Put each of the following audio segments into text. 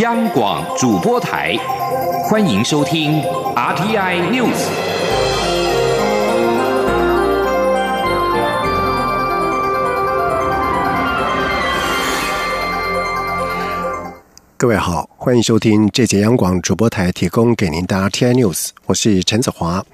央广主播台，欢迎收听 RTI News。各位好，欢迎收听这节央广主播台提供给您的 RTI News，我是陈子华。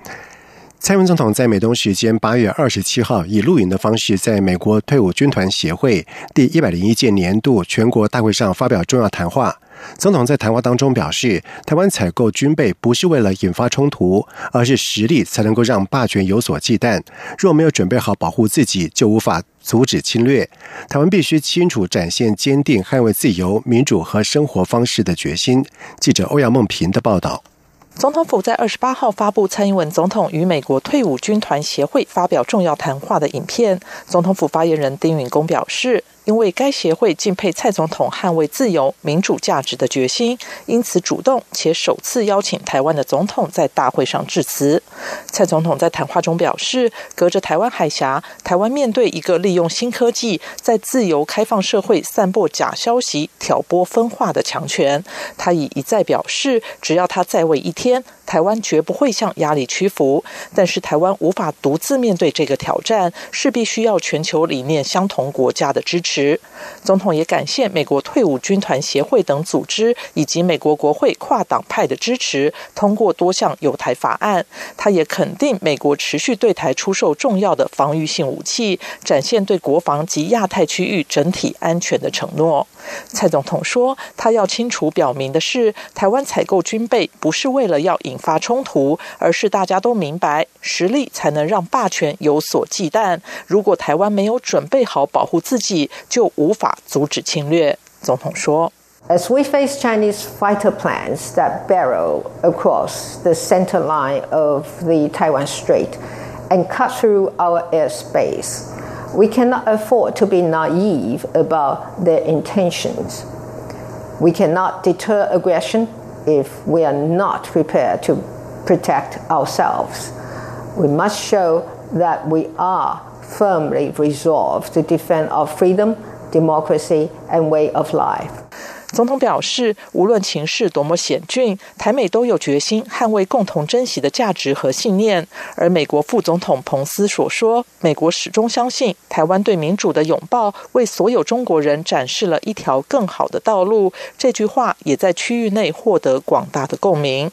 蔡文总统在美东时间八月二十七号以录影的方式，在美国退伍军团协会第一百零一届年度全国大会上发表重要谈话。总统在谈话当中表示，台湾采购军备不是为了引发冲突，而是实力才能够让霸权有所忌惮。若没有准备好保护自己，就无法阻止侵略。台湾必须清楚展现坚定捍卫自由、民主和生活方式的决心。记者欧阳梦平的报道。总统府在二十八号发布蔡英文总统与美国退伍军团协会发表重要谈话的影片。总统府发言人丁允恭表示。因为该协会敬佩蔡总统捍卫自由民主价值的决心，因此主动且首次邀请台湾的总统在大会上致辞。蔡总统在谈话中表示，隔着台湾海峡，台湾面对一个利用新科技在自由开放社会散播假消息、挑拨分化的强权。他已一再表示，只要他在位一天。台湾绝不会向压力屈服，但是台湾无法独自面对这个挑战，势必需要全球理念相同国家的支持。总统也感谢美国退伍军团协会等组织以及美国国会跨党派的支持，通过多项有台法案。他也肯定美国持续对台出售重要的防御性武器，展现对国防及亚太区域整体安全的承诺。蔡总统说，他要清楚表明的是，台湾采购军备不是为了要赢发冲突，而是大家都明白，实力才能让霸权有所忌惮。如果台湾没有准备好保护自己，就无法阻止侵略。总统说：“As we face Chinese fighter plans that barrel across the center line of the Taiwan Strait and cut through our airspace.” We cannot afford to be naive about their intentions. We cannot deter aggression if we are not prepared to protect ourselves. We must show that we are firmly resolved to defend our freedom, democracy, and way of life. 总统表示，无论情势多么险峻，台美都有决心捍卫共同珍惜的价值和信念。而美国副总统彭斯所说：“美国始终相信，台湾对民主的拥抱，为所有中国人展示了一条更好的道路。”这句话也在区域内获得广大的共鸣。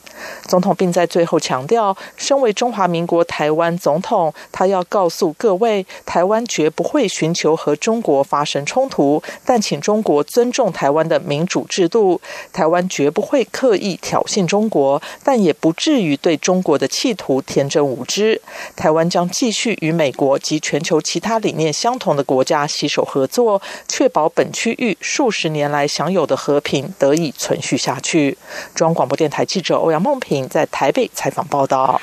总统并在最后强调，身为中华民国台湾总统，他要告诉各位，台湾绝不会寻求和中国发生冲突，但请中国尊重台湾的民。主制度，台湾绝不会刻意挑衅中国，但也不至于对中国的企图天真无知。台湾将继续与美国及全球其他理念相同的国家携手合作，确保本区域数十年来享有的和平得以存续下去。中央广播电台记者欧阳梦平在台北采访报道。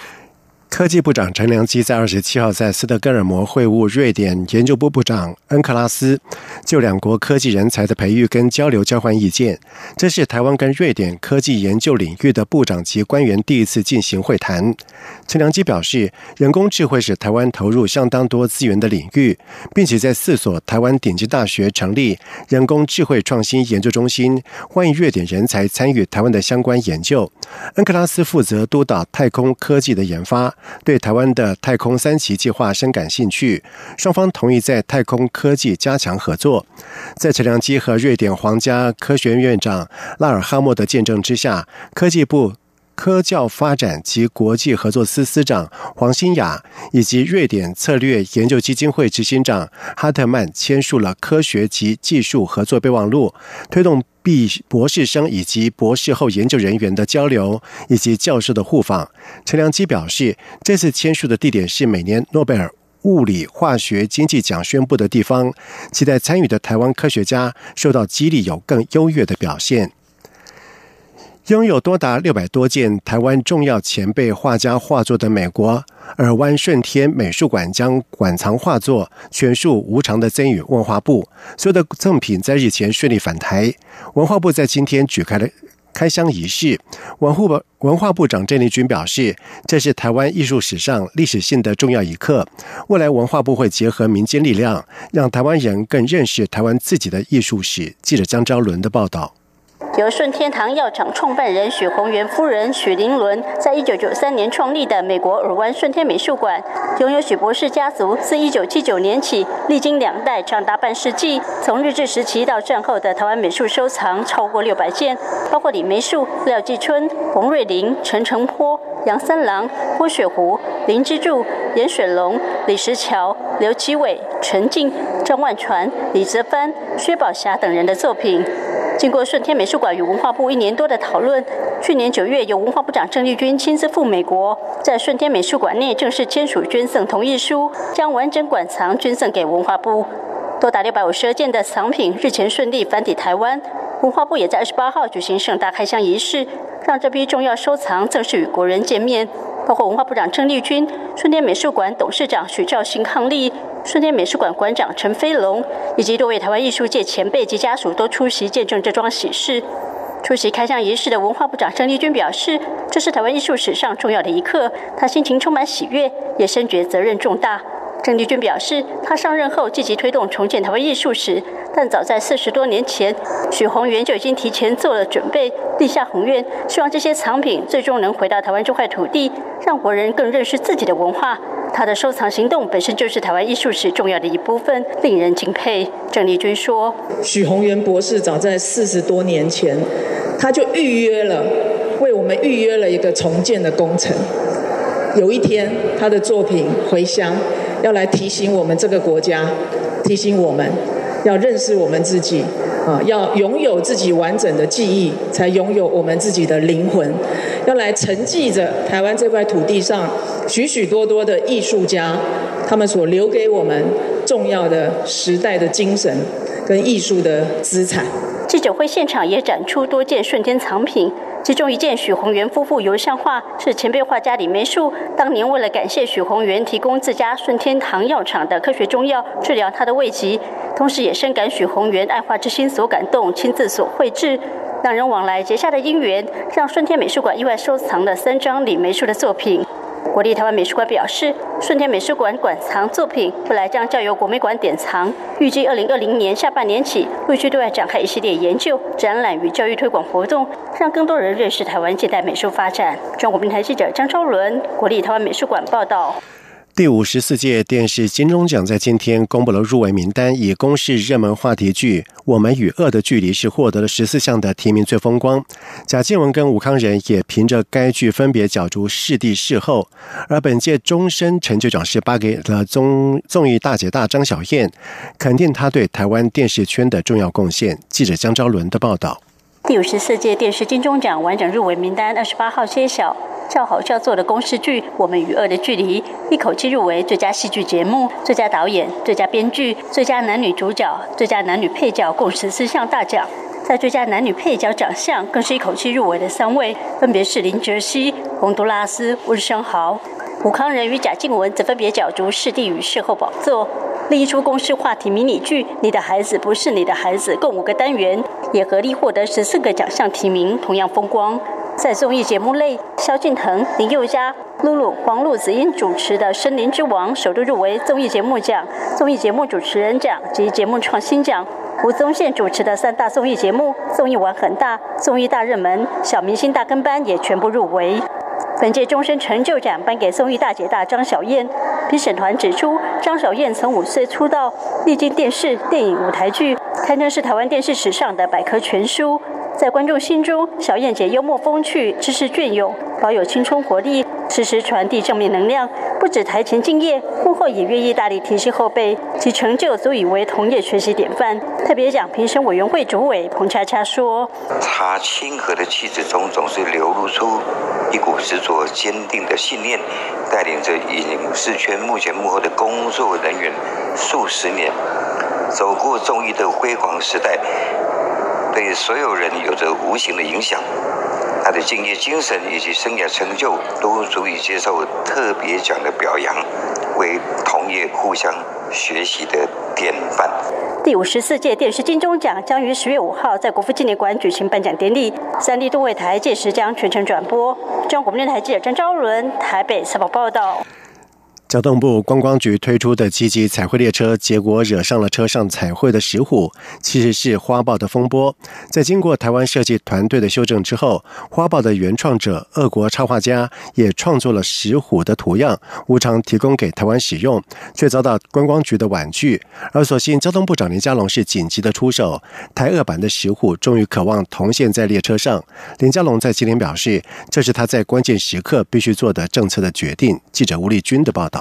科技部长陈良基在二十七号在斯德哥尔摩会晤瑞典研究部部长恩克拉斯，就两国科技人才的培育跟交流交换意见。这是台湾跟瑞典科技研究领域的部长级官员第一次进行会谈。陈良基表示，人工智慧是台湾投入相当多资源的领域，并且在四所台湾顶级大学成立人工智慧创新研究中心，欢迎瑞典人才参与台湾的相关研究。恩克拉斯负责督导太空科技的研发。对台湾的太空三期计划深感兴趣，双方同意在太空科技加强合作。在陈良基和瑞典皇家科学院院长拉尔哈默的见证之下，科技部科教发展及国际合作司司长黄新雅以及瑞典策略研究基金会执行长哈特曼签署了科学及技术合作备忘录，推动。毕博士生以及博士后研究人员的交流，以及教授的互访。陈良基表示，这次签署的地点是每年诺贝尔物理化学经济奖宣布的地方，期待参与的台湾科学家受到激励，有更优越的表现。拥有多达六百多件台湾重要前辈画家画作的美国尔湾顺天美术馆将馆藏画作全数无偿的赠予文化部，所有的赠品在日前顺利返台。文化部在今天举开了开箱仪式。文护部文化部长郑丽君表示，这是台湾艺术史上历史性的重要一刻。未来文化部会结合民间力量，让台湾人更认识台湾自己的艺术史。记者江昭伦的报道。由顺天堂药厂创办人许宏源夫人许玲伦在一九九三年创立的美国尔湾顺天美术馆，拥有许博士家族自一九七九年起，历经两代长达半世纪，从日治时期到战后的台湾美术收藏超过六百件，包括李梅树、廖继春、洪瑞麟、陈澄波、杨三郎、郭雪湖、林之助、严水龙、李石桥、刘奇伟、陈静、张万传、李泽藩、薛宝霞等人的作品。经过顺天美术馆与文化部一年多的讨论，去年九月由文化部长郑丽君亲自赴美国，在顺天美术馆内正式签署捐赠同意书，将完整馆藏捐赠给文化部。多达六百五十二件的藏品日前顺利返抵台湾，文化部也在二十八号举行盛大开箱仪式，让这批重要收藏正式与国人见面。包括文化部长郑丽君、顺天美术馆董事长许兆兴伉俪、顺天美术馆馆长陈飞龙以及多位台湾艺术界前辈及家属都出席见证这桩喜事。出席开箱仪式的文化部长郑丽君表示，这是台湾艺术史上重要的一刻，他心情充满喜悦，也深觉责任重大。郑丽君表示，他上任后积极推动重建台湾艺术史，但早在四十多年前，许宏源就已经提前做了准备，立下宏愿，希望这些藏品最终能回到台湾这块土地，让国人更认识自己的文化。他的收藏行动本身就是台湾艺术史重要的一部分，令人敬佩。郑丽君说：“许宏源博士早在四十多年前，他就预约了，为我们预约了一个重建的工程。有一天，他的作品回乡。”要来提醒我们这个国家，提醒我们要认识我们自己，啊，要拥有自己完整的记忆，才拥有我们自己的灵魂。要来承继着台湾这块土地上许许多多的艺术家，他们所留给我们重要的时代的精神跟艺术的资产。记者会现场也展出多件瞬间藏品。其中一件许宏源夫妇油像画是前辈画家李梅树当年为了感谢许宏源提供自家顺天堂药厂的科学中药治疗他的胃疾，同时也深感许宏源爱画之心所感动，亲自所绘制。两人往来结下的姻缘，让顺天美术馆意外收藏了三张李梅树的作品。国立台湾美术馆表示，顺天美术馆馆藏作品未来将交由国美馆典藏。预计二零二零年下半年起，陆续对外展开一系列研究、展览与教育推广活动，让更多人认识台湾近代美术发展。中国平台记者张昭伦，国立台湾美术馆报道。第五十四届电视金钟奖在今天公布了入围名单，以公视热门话题剧《我们与恶的距离》是获得了十四项的提名最风光。贾静雯跟吴康仁也凭着该剧分别角逐视帝视后，而本届终身成就奖是颁给了综综艺大姐大张小燕，肯定她对台湾电视圈的重要贡献。记者江昭伦的报道。第五十四届电视金钟奖完整入围名单二十八号揭晓。叫好叫座的公式剧《我们与恶的距离》一口气入围最佳戏剧节目、最佳导演、最佳编剧、最佳男女主角、最佳男女配角，共十四项大奖。在最佳男女配角奖项，更是一口气入围的三位，分别是林哲熙、洪都拉斯、温升豪。武康仁与贾静雯则分别角逐视帝与视后宝座。另一出公式话题迷你剧《你的孩子不是你的孩子》，共五个单元，也合力获得十四个奖项提名，同样风光。在综艺节目类，萧敬腾、林宥嘉、露露、黄璐子英主持的《森林之王》首度入围综艺节目奖、综艺节目主持人奖及节目创新奖。吴宗宪主持的三大综艺节目《综艺玩很大》《综艺大热门》《小明星大跟班》也全部入围。本届终身成就奖颁给综艺大姐大张小燕。评审团指出，张小燕从五岁出道，历经电视、电影、舞台剧，堪称是台湾电视史上的百科全书。在观众心中，小燕姐幽默风趣、知识隽永，保有青春活力，时时传递正面能量。不止台前敬业，幕后也愿意大力提携后辈，其成就足以为同业学习典范。特别奖评审委员会主委彭恰恰说：“他亲和的气质中，总是流露出一股执着、坚定的信念，带领着影视圈幕前幕后的工作人员数十年，走过综艺的辉煌时代。”对所有人有着无形的影响，他的敬业精神以及生涯成就都足以接受特别奖的表扬，为同业互相学习的典范。第五十四届电视金钟奖将于十月五号在国父纪念馆举行颁奖典礼，三立都会台届时将全程转播。中国电台记者张昭伦台北采访报道。交通部观光局推出的积极彩绘列车，结果惹上了车上彩绘的石虎，其实是花豹的风波。在经过台湾设计团队的修正之后，花豹的原创者俄国插画家也创作了石虎的图样，无偿提供给台湾使用，却遭到观光局的婉拒。而所幸交通部长林佳龙是紧急的出手，台俄版的石虎终于渴望同现在列车上。林佳龙在今天表示，这是他在关键时刻必须做的政策的决定。记者吴丽君的报道。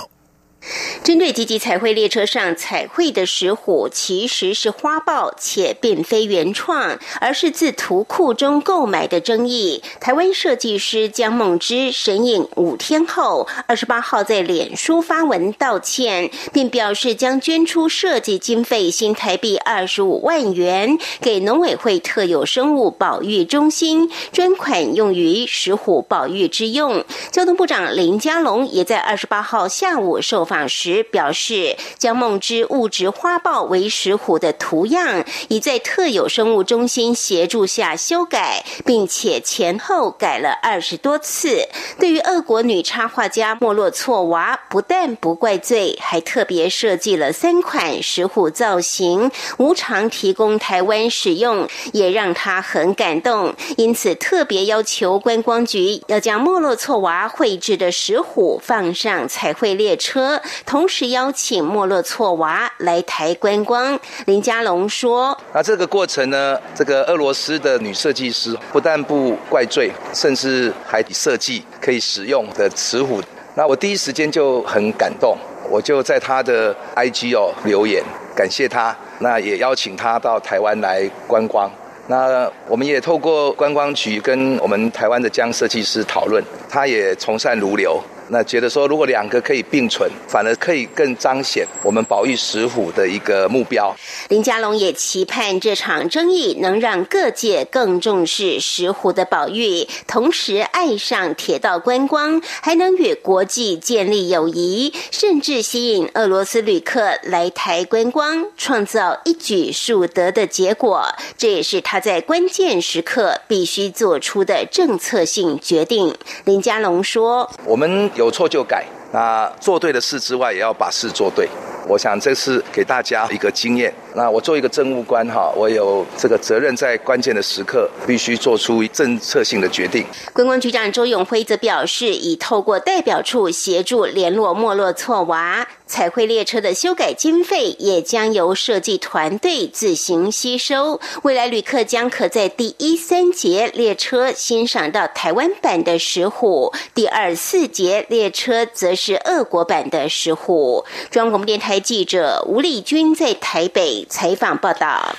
针对积极彩绘列车上彩绘的石虎，其实是花豹，且并非原创，而是自图库中购买的争议。台湾设计师江梦之神隐五天后，二十八号在脸书发文道歉，并表示将捐出设计经费新台币二十五万元给农委会特有生物保育中心，专款用于石虎保育之用。交通部长林佳龙也在二十八号下午受访。时表示，将梦之物质花豹为石虎的图样，已在特有生物中心协助下修改，并且前后改了二十多次。对于俄国女插画家莫洛措娃，不但不怪罪，还特别设计了三款石虎造型，无偿提供台湾使用，也让他很感动。因此，特别要求观光局要将莫洛措娃绘制的石虎放上彩绘列车。同时邀请莫洛措娃来台观光。林佳龙说：“那这个过程呢，这个俄罗斯的女设计师不但不怪罪，甚至还设计可以使用的瓷虎。那我第一时间就很感动，我就在他的 IG 哦留言感谢他，那也邀请他到台湾来观光。那我们也透过观光局跟我们台湾的江设计师讨论，他也从善如流。”那觉得说，如果两个可以并存，反而可以更彰显我们保育石虎的一个目标。林佳龙也期盼这场争议能让各界更重视石虎的保育，同时爱上铁道观光，还能与国际建立友谊，甚至吸引俄罗斯旅客来台观光，创造一举数得的结果。这也是他在关键时刻必须做出的政策性决定。林佳龙说：“我们。”有错就改，那做对的事之外，也要把事做对。我想这是给大家一个经验。那我作为一个政务官哈，我有这个责任，在关键的时刻必须做出政策性的决定。观光局长周永辉则表示，已透过代表处协助联络莫洛措娃。彩绘列车的修改经费也将由设计团队自行吸收。未来旅客将可在第一三节列车欣赏到台湾版的石虎，第二四节列车则是俄国版的石虎。中央广播电台记者吴丽君在台北采访报道。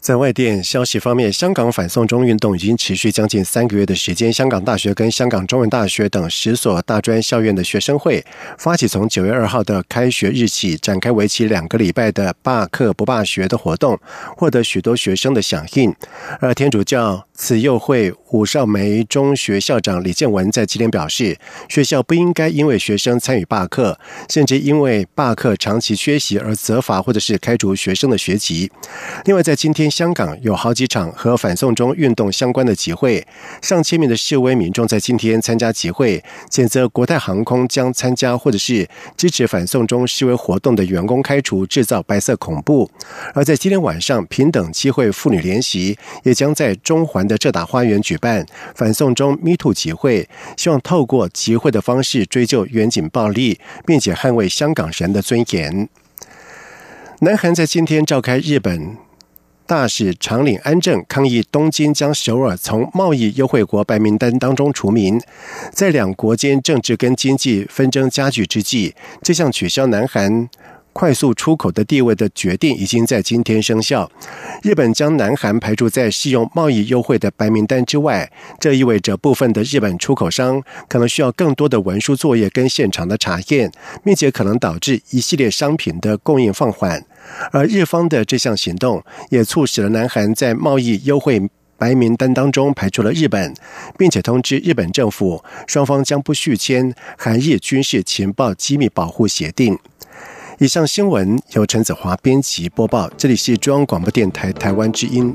在外电消息方面，香港反送中运动已经持续将近三个月的时间。香港大学跟香港中文大学等十所大专校院的学生会发起从九月二号的开学日起展开为期两个礼拜的罢课不罢学的活动，获得许多学生的响应。而天主教慈幼会武少梅中学校长李建文在今天表示，学校不应该因为学生参与罢课，甚至因为罢课长期缺席而责罚或者是开除学生的学籍。另外，在今天。香港有好几场和反送中运动相关的集会，上千名的示威民众在今天参加集会，谴责国泰航空将参加或者是支持反送中示威活动的员工开除，制造白色恐怖。而在今天晚上，平等机会妇女联席也将在中环的浙大花园举办反送中 Me Too 集会，希望透过集会的方式追究远景暴力，并且捍卫香港人的尊严。南韩在今天召开日本。大使长岭安正抗议东京将首尔从贸易优惠国白名单当中除名，在两国间政治跟经济纷争加剧之际，这项取消南韩快速出口的地位的决定已经在今天生效。日本将南韩排除在适用贸易优惠的白名单之外，这意味着部分的日本出口商可能需要更多的文书作业跟现场的查验，并且可能导致一系列商品的供应放缓。而日方的这项行动也促使了南韩在贸易优惠白名单当中排除了日本，并且通知日本政府，双方将不续签韩日军事情报机密保护协定。以上新闻由陈子华编辑播报，这里是中央广播电台台湾之音。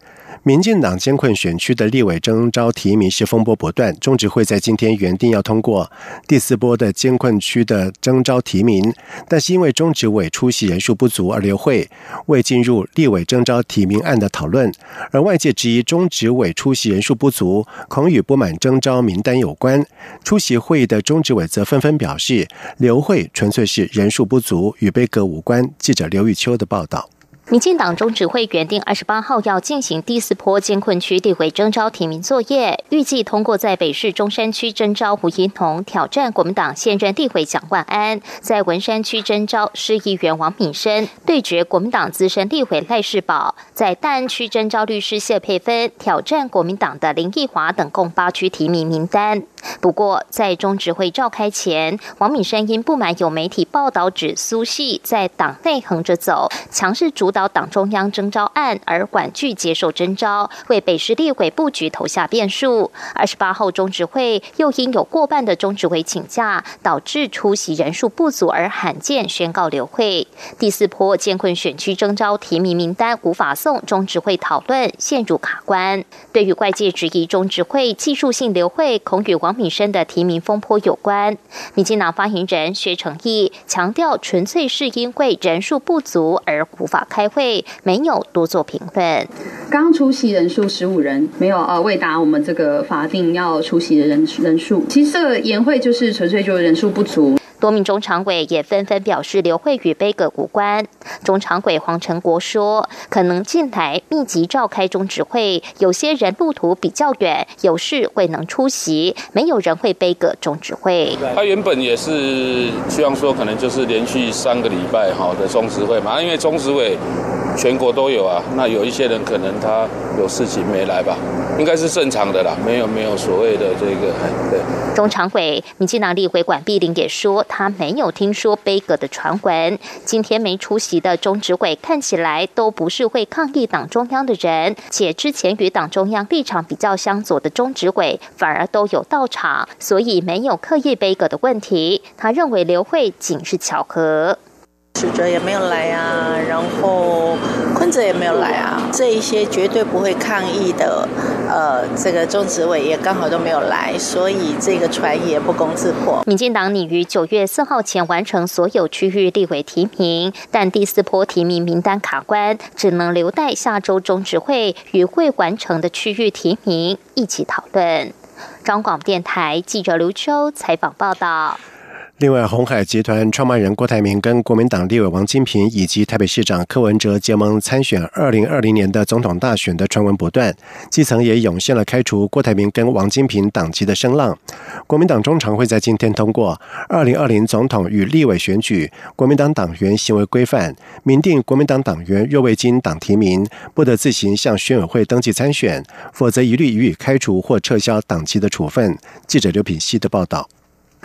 民进党监困选区的立委征召提名是风波不断，中执会在今天原定要通过第四波的监困区的征召提名，但是因为中执委出席人数不足而留会，未进入立委征召提名案的讨论。而外界质疑中执委出席人数不足，恐与不满征召名单有关。出席会议的中执委则纷纷表示，留会纯粹是人数不足，与杯葛无关。记者刘玉秋的报道。民进党中指会原定二十八号要进行第四波监困区地委征召提名作业，预计通过在北市中山区征召胡怡彤挑战国民党现任地委蒋万安，在文山区征召市议员王敏生对决国民党资深地委赖世宝，在大安区征召律师谢佩芬挑战国民党的林奕华等共八区提名名单。不过，在中执会召开前，王敏生因不满有媒体报道指苏系在党内横着走，强势主导党中央征召案而婉拒接受征召，为北市立委布局投下变数。二十八号中执会又因有过半的中执委请假，导致出席人数不足而罕见宣告留会。第四波监困选区征召提名名单无法送中执会讨论，陷入卡关。对于外界质疑中执会技术性留会，恐与王。敏生的提名风波有关，民进党发言人薛成义强调，纯粹是因为人数不足而无法开开会，没有多做评分。刚出席人数十五人，没有呃未达我们这个法定要出席的人人数。其实这个研会就是纯粹就是人数不足。多名中常委也纷纷表示，刘慧与杯葛无关。中常委黄成国说：“可能近来密集召开中指会，有些人路途比较远，有事未能出席，没有人会杯葛中指会。”他原本也是希望说，可能就是连续三个礼拜好的中执会嘛，因为中执委全国都有啊。那有一些人可能他有事情没来吧，应该是正常的啦，没有没有所谓的这个对。中常委民进党立委管碧玲也说。他没有听说悲葛的传闻。今天没出席的中执委看起来都不是会抗议党中央的人，且之前与党中央立场比较相左的中执委反而都有到场，所以没有刻意悲葛的问题。他认为刘慧仅是巧合。使者也没有来啊，然后坤者也没有来啊，这一些绝对不会抗议的，呃，这个中执委也刚好都没有来，所以这个传言不攻自破。民进党拟于九月四号前完成所有区域立委提名，但第四波提名名单卡关，只能留待下周中执会与会完成的区域提名一起讨论。中广电台记者刘秋采访报道。另外，红海集团创办人郭台铭跟国民党立委王金平以及台北市长柯文哲结盟参选二零二零年的总统大选的传闻不断，基层也涌现了开除郭台铭跟王金平党籍的声浪。国民党中常会在今天通过二零二零总统与立委选举国民党党员行为规范，明定国民党党员若未经党提名，不得自行向选委会登记参选，否则一律予以开除或撤销党籍的处分。记者刘品希的报道。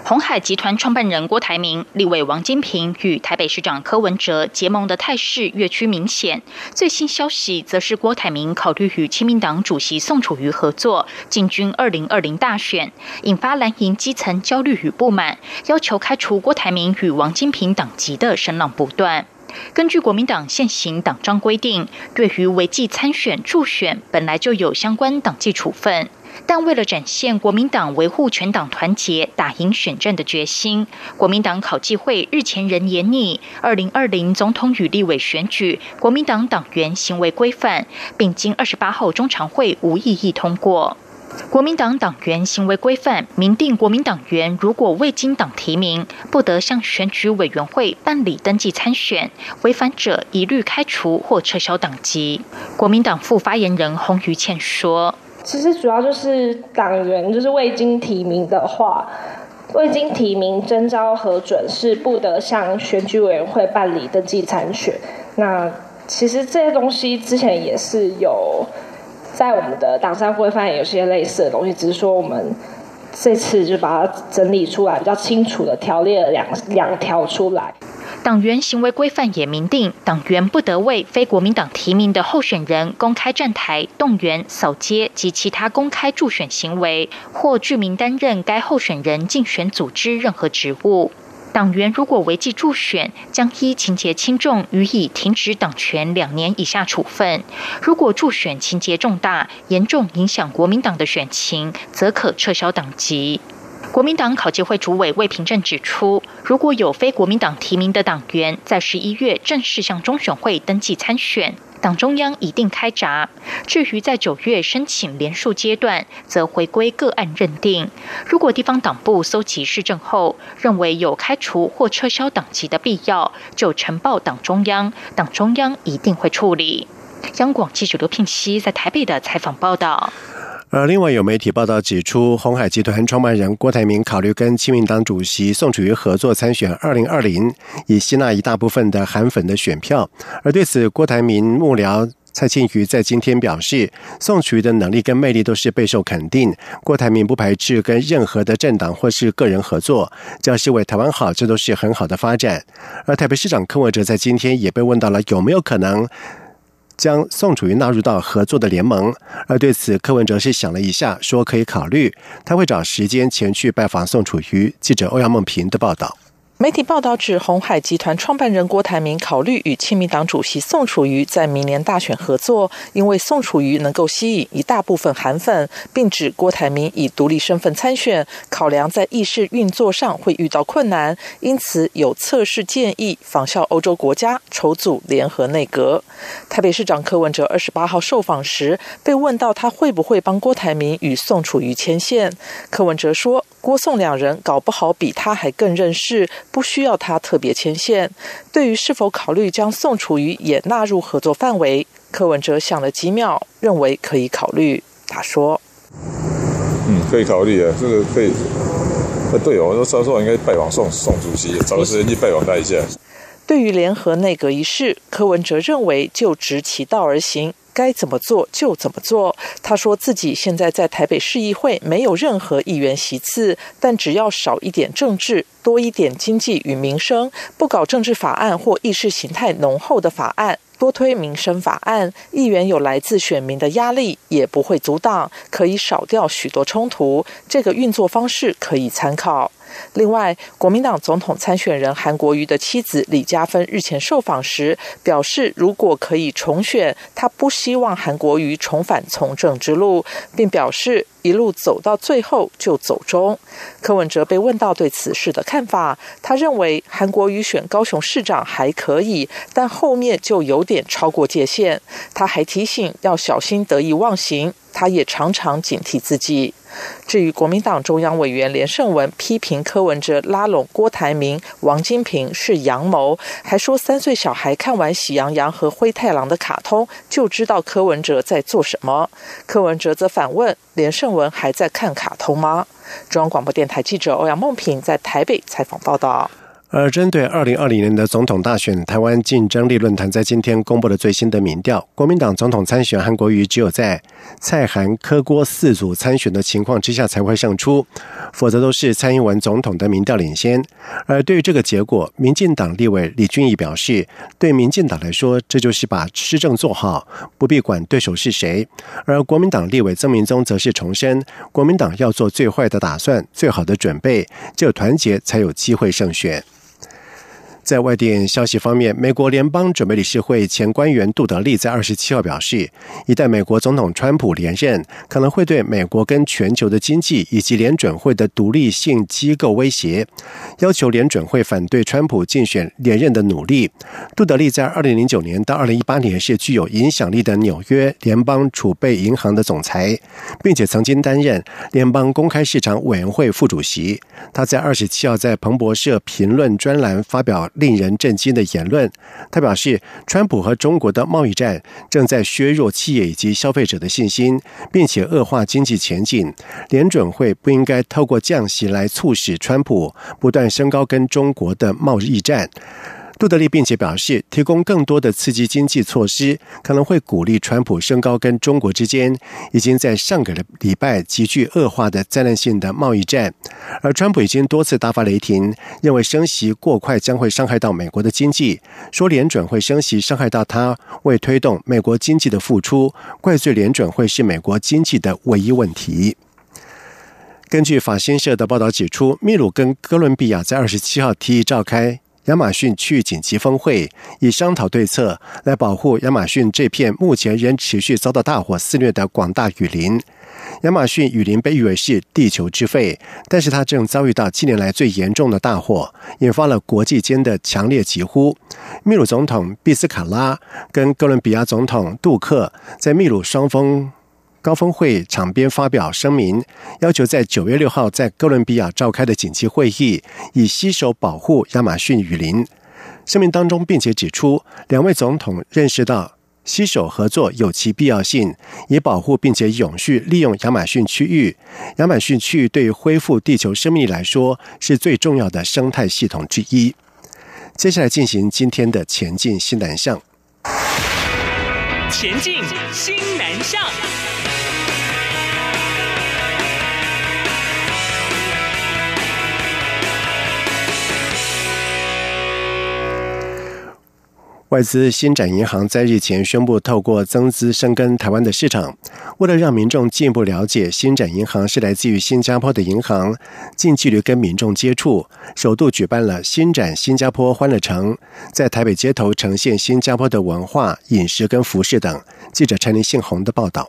红海集团创办人郭台铭、立委王金平与台北市长柯文哲结盟的态势越趋明显。最新消息则是郭台铭考虑与亲民党主席宋楚瑜合作，进军二零二零大选，引发蓝营基层焦虑与不满，要求开除郭台铭与王金平党籍的声浪不断。根据国民党现行党章规定，对于违纪参选助选，本来就有相关党纪处分。但为了展现国民党维护全党团结、打赢选战的决心，国民党考纪会日前仍严拟《二零二零总统与立委选举国民党党员行为规范》，并经二十八号中常会无异议通过。国民党党员行为规范明定，国民党员如果未经党提名，不得向选举委员会办理登记参选，违反者一律开除或撤销党籍。国民党副发言人洪于倩说。其实主要就是党员，就是未经提名的话，未经提名征召核准是不得向选举委员会办理登记参选。那其实这些东西之前也是有在我们的党章规范有些类似的东西，只是说我们这次就把它整理出来，比较清楚的条列了两两条出来。党员行为规范也明定，党员不得为非国民党提名的候选人公开站台、动员、扫街及其他公开助选行为，或具名担任该候选人竞选组织任何职务。党员如果违纪助选，将依情节轻重予以停止党权两年以下处分；如果助选情节重大，严重影响国民党的选情，则可撤销党籍。国民党考纪会主委魏平正指出，如果有非国民党提名的党员在十一月正式向中选会登记参选，党中央一定开闸。至于在九月申请连署阶段，则回归个案认定。如果地方党部搜集市政后，认为有开除或撤销党籍的必要，就呈报党中央，党中央一定会处理。央广记者刘聘熙在台北的采访报道。而另外有媒体报道指出，红海集团创办人郭台铭考虑跟亲民党主席宋楚瑜合作参选二零二零，以吸纳一大部分的韩粉的选票。而对此，郭台铭幕僚蔡庆瑜在今天表示，宋楚瑜的能力跟魅力都是备受肯定，郭台铭不排斥跟任何的政党或是个人合作，只要是为台湾好，这都是很好的发展。而台北市长柯文哲在今天也被问到了有没有可能。将宋楚瑜纳入到合作的联盟，而对此柯文哲是想了一下，说可以考虑，他会找时间前去拜访宋楚瑜。记者欧阳梦平的报道。媒体报道指，红海集团创办人郭台铭考虑与亲民党主席宋楚瑜在明年大选合作，因为宋楚瑜能够吸引一大部分韩粉，并指郭台铭以独立身份参选，考量在议事运作上会遇到困难，因此有测试建议仿效欧洲国家筹组联合内阁。台北市长柯文哲二十八号受访时被问到他会不会帮郭台铭与宋楚瑜牵线，柯文哲说。郭宋两人搞不好比他还更认识，不需要他特别牵线。对于是否考虑将宋楚瑜也纳入合作范围，柯文哲想了几秒，认为可以考虑。他说：“嗯，可以考虑啊，这个可以。那对哦，我说稍后应该拜访宋宋主席，找个时间去拜访他一下。”对于联合内阁一事，柯文哲认为就直其道而行。该怎么做就怎么做。他说自己现在在台北市议会没有任何议员席次，但只要少一点政治，多一点经济与民生，不搞政治法案或意识形态浓厚的法案，多推民生法案，议员有来自选民的压力也不会阻挡，可以少掉许多冲突。这个运作方式可以参考。另外，国民党总统参选人韩国瑜的妻子李嘉芬日前受访时表示，如果可以重选，他不希望韩国瑜重返从政之路，并表示一路走到最后就走中。柯文哲被问到对此事的看法，他认为韩国瑜选高雄市长还可以，但后面就有点超过界限。他还提醒要小心得意忘形，他也常常警惕自己。至于国民党中央委员连胜文批评柯文哲拉拢郭台铭、王金平是阳谋，还说三岁小孩看完《喜羊羊和灰太狼》的卡通就知道柯文哲在做什么。柯文哲则反问连胜文还在看卡通吗？中央广播电台记者欧阳梦平在台北采访报道。而针对二零二零年的总统大选，台湾竞争力论坛在今天公布了最新的民调。国民党总统参选韩国瑜只有在蔡韩柯郭四组参选的情况之下才会胜出，否则都是蔡英文总统的民调领先。而对于这个结果，民进党立委李俊毅表示，对民进党来说，这就是把施政做好，不必管对手是谁。而国民党立委曾明宗则是重申，国民党要做最坏的打算，最好的准备，只有团结才有机会胜选。在外电消息方面，美国联邦准备理事会前官员杜德利在二十七号表示，一旦美国总统川普连任，可能会对美国跟全球的经济以及联准会的独立性机构威胁，要求联准会反对川普竞选连任的努力。杜德利在二零零九年到二零一八年是具有影响力的纽约联邦储备银行的总裁，并且曾经担任联邦公开市场委员会副主席。他在二十七号在彭博社评论专栏发表。令人震惊的言论。他表示，川普和中国的贸易战正在削弱企业以及消费者的信心，并且恶化经济前景。联准会不应该透过降息来促使川普不断升高跟中国的贸易战。杜德利并且表示，提供更多的刺激经济措施可能会鼓励川普升高跟中国之间已经在上个礼拜急剧恶化的灾难性的贸易战。而川普已经多次大发雷霆，认为升息过快将会伤害到美国的经济，说联准会升息伤害到他为推动美国经济的付出，怪罪联准会是美国经济的唯一问题。根据法新社的报道指出，秘鲁跟哥伦比亚在二十七号提议召开。亚马逊区域紧急峰会，以商讨对策来保护亚马逊这片目前仍持续遭到大火肆虐的广大雨林。亚马逊雨林被誉为是地球之肺，但是它正遭遇到近年来最严重的大火，引发了国际间的强烈疾呼。秘鲁总统毕斯卡拉跟哥伦比亚总统杜克在秘鲁双峰。高峰会场边发表声明，要求在九月六号在哥伦比亚召开的紧急会议，以携手保护亚马逊雨林。声明当中，并且指出，两位总统认识到携手合作有其必要性，以保护并且永续利用亚马逊区域。亚马逊区域对于恢复地球生命力来说，是最重要的生态系统之一。接下来进行今天的前进新南向。前进新南向。外资新展银行在日前宣布，透过增资深耕台湾的市场。为了让民众进一步了解新展银行是来自于新加坡的银行，近距离跟民众接触，首度举办了新展新加坡欢乐城，在台北街头呈现新加坡的文化、饮食跟服饰等。记者陈林信宏的报道。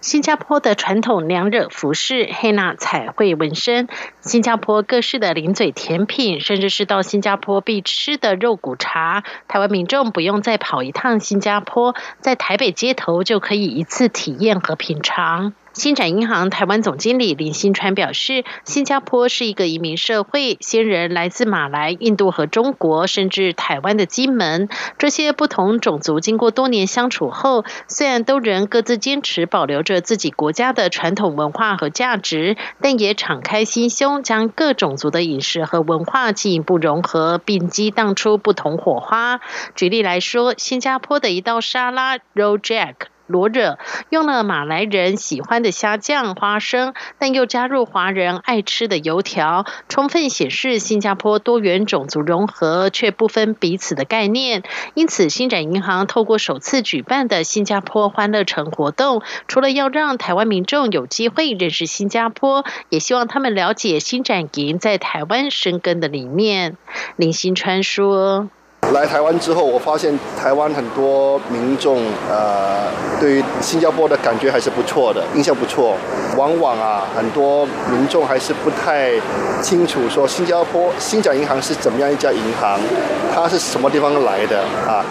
新加坡的传统娘惹服饰、黑娜彩绘纹身、新加坡各式的零嘴甜品，甚至是到新加坡必吃的肉骨茶，台湾民众不用再跑一趟新加坡，在台北街头就可以一次体验和品尝。星展银行台湾总经理林新川表示，新加坡是一个移民社会，先人来自马来、印度和中国，甚至台湾的金门。这些不同种族经过多年相处后，虽然都仍各自坚持保留着自己国家的传统文化和价值，但也敞开心胸，将各种族的饮食和文化进一步融合，并激荡出不同火花。举例来说，新加坡的一道沙拉 （Rojak）。罗惹用了马来人喜欢的虾酱、花生，但又加入华人爱吃的油条，充分显示新加坡多元种族融合却不分彼此的概念。因此，新展银行透过首次举办的新加坡欢乐城活动，除了要让台湾民众有机会认识新加坡，也希望他们了解新展银在台湾生根的理念。林新川说。来台湾之后，我发现台湾很多民众，呃，对于新加坡的感觉还是不错的，印象不错。往往啊，很多民众还是不太清楚说新加坡新展银行是怎么样一家银行，它是什么地方来的啊？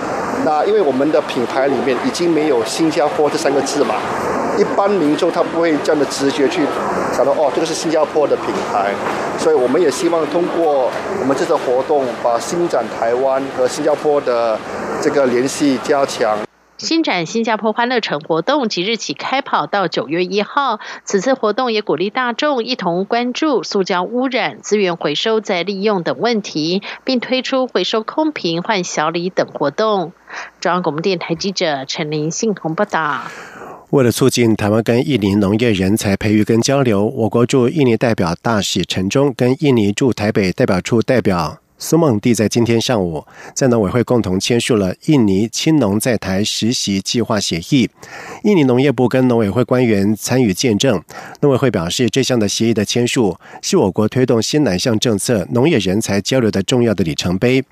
那因为我们的品牌里面已经没有新加坡这三个字嘛。一般民众他不会这样的直觉去想到哦，这个是新加坡的品牌，所以我们也希望通过我们这次活动，把新展台湾和新加坡的这个联系加强。新展新加坡欢乐城活动即日起开跑到九月一号，此次活动也鼓励大众一同关注塑胶污染、资源回收再利用等问题，并推出回收空瓶换小礼等活动。中央广播电台记者陈林信鸿报道。为了促进台湾跟印尼农业人才培育跟交流，我国驻印尼代表大使陈忠跟印尼驻台北代表处代表。苏孟蒂在今天上午在农委会共同签署了印尼青农在台实习计划协议，印尼农业部跟农委会官员参与见证。农委会表示，这项的协议的签署是我国推动新南向政策、农业人才交流的重要的里程碑。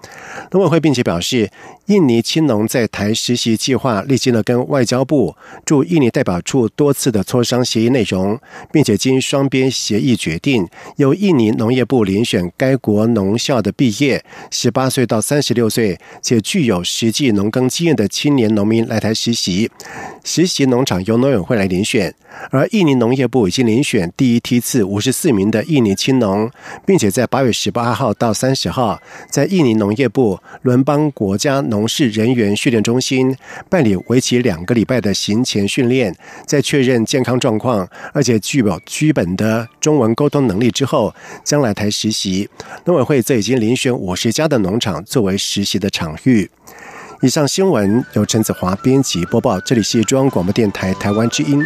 农委会并且表示，印尼青农在台实习计划历经了跟外交部驻印尼代表处多次的磋商协议内容，并且经双边协议决定，由印尼农业部遴选该国农校的毕业十八岁到三十六岁且具有实际农耕经验的青年农民来台实习。实习农场由农委会来遴选，而印尼农业部已经遴选第一梯次五十四名的印尼青农，并且在八月十八号到三十号，在印尼农业部伦邦国家农事人员训练中心办理为期两个礼拜的行前训练，在确认健康状况，而且具有基本的中文沟通能力之后，将来台实习。农委会则已经遴选五十家的农场作为实习的场域。以上新闻由陈子华编辑播报，这里是中央广播电台台湾之音。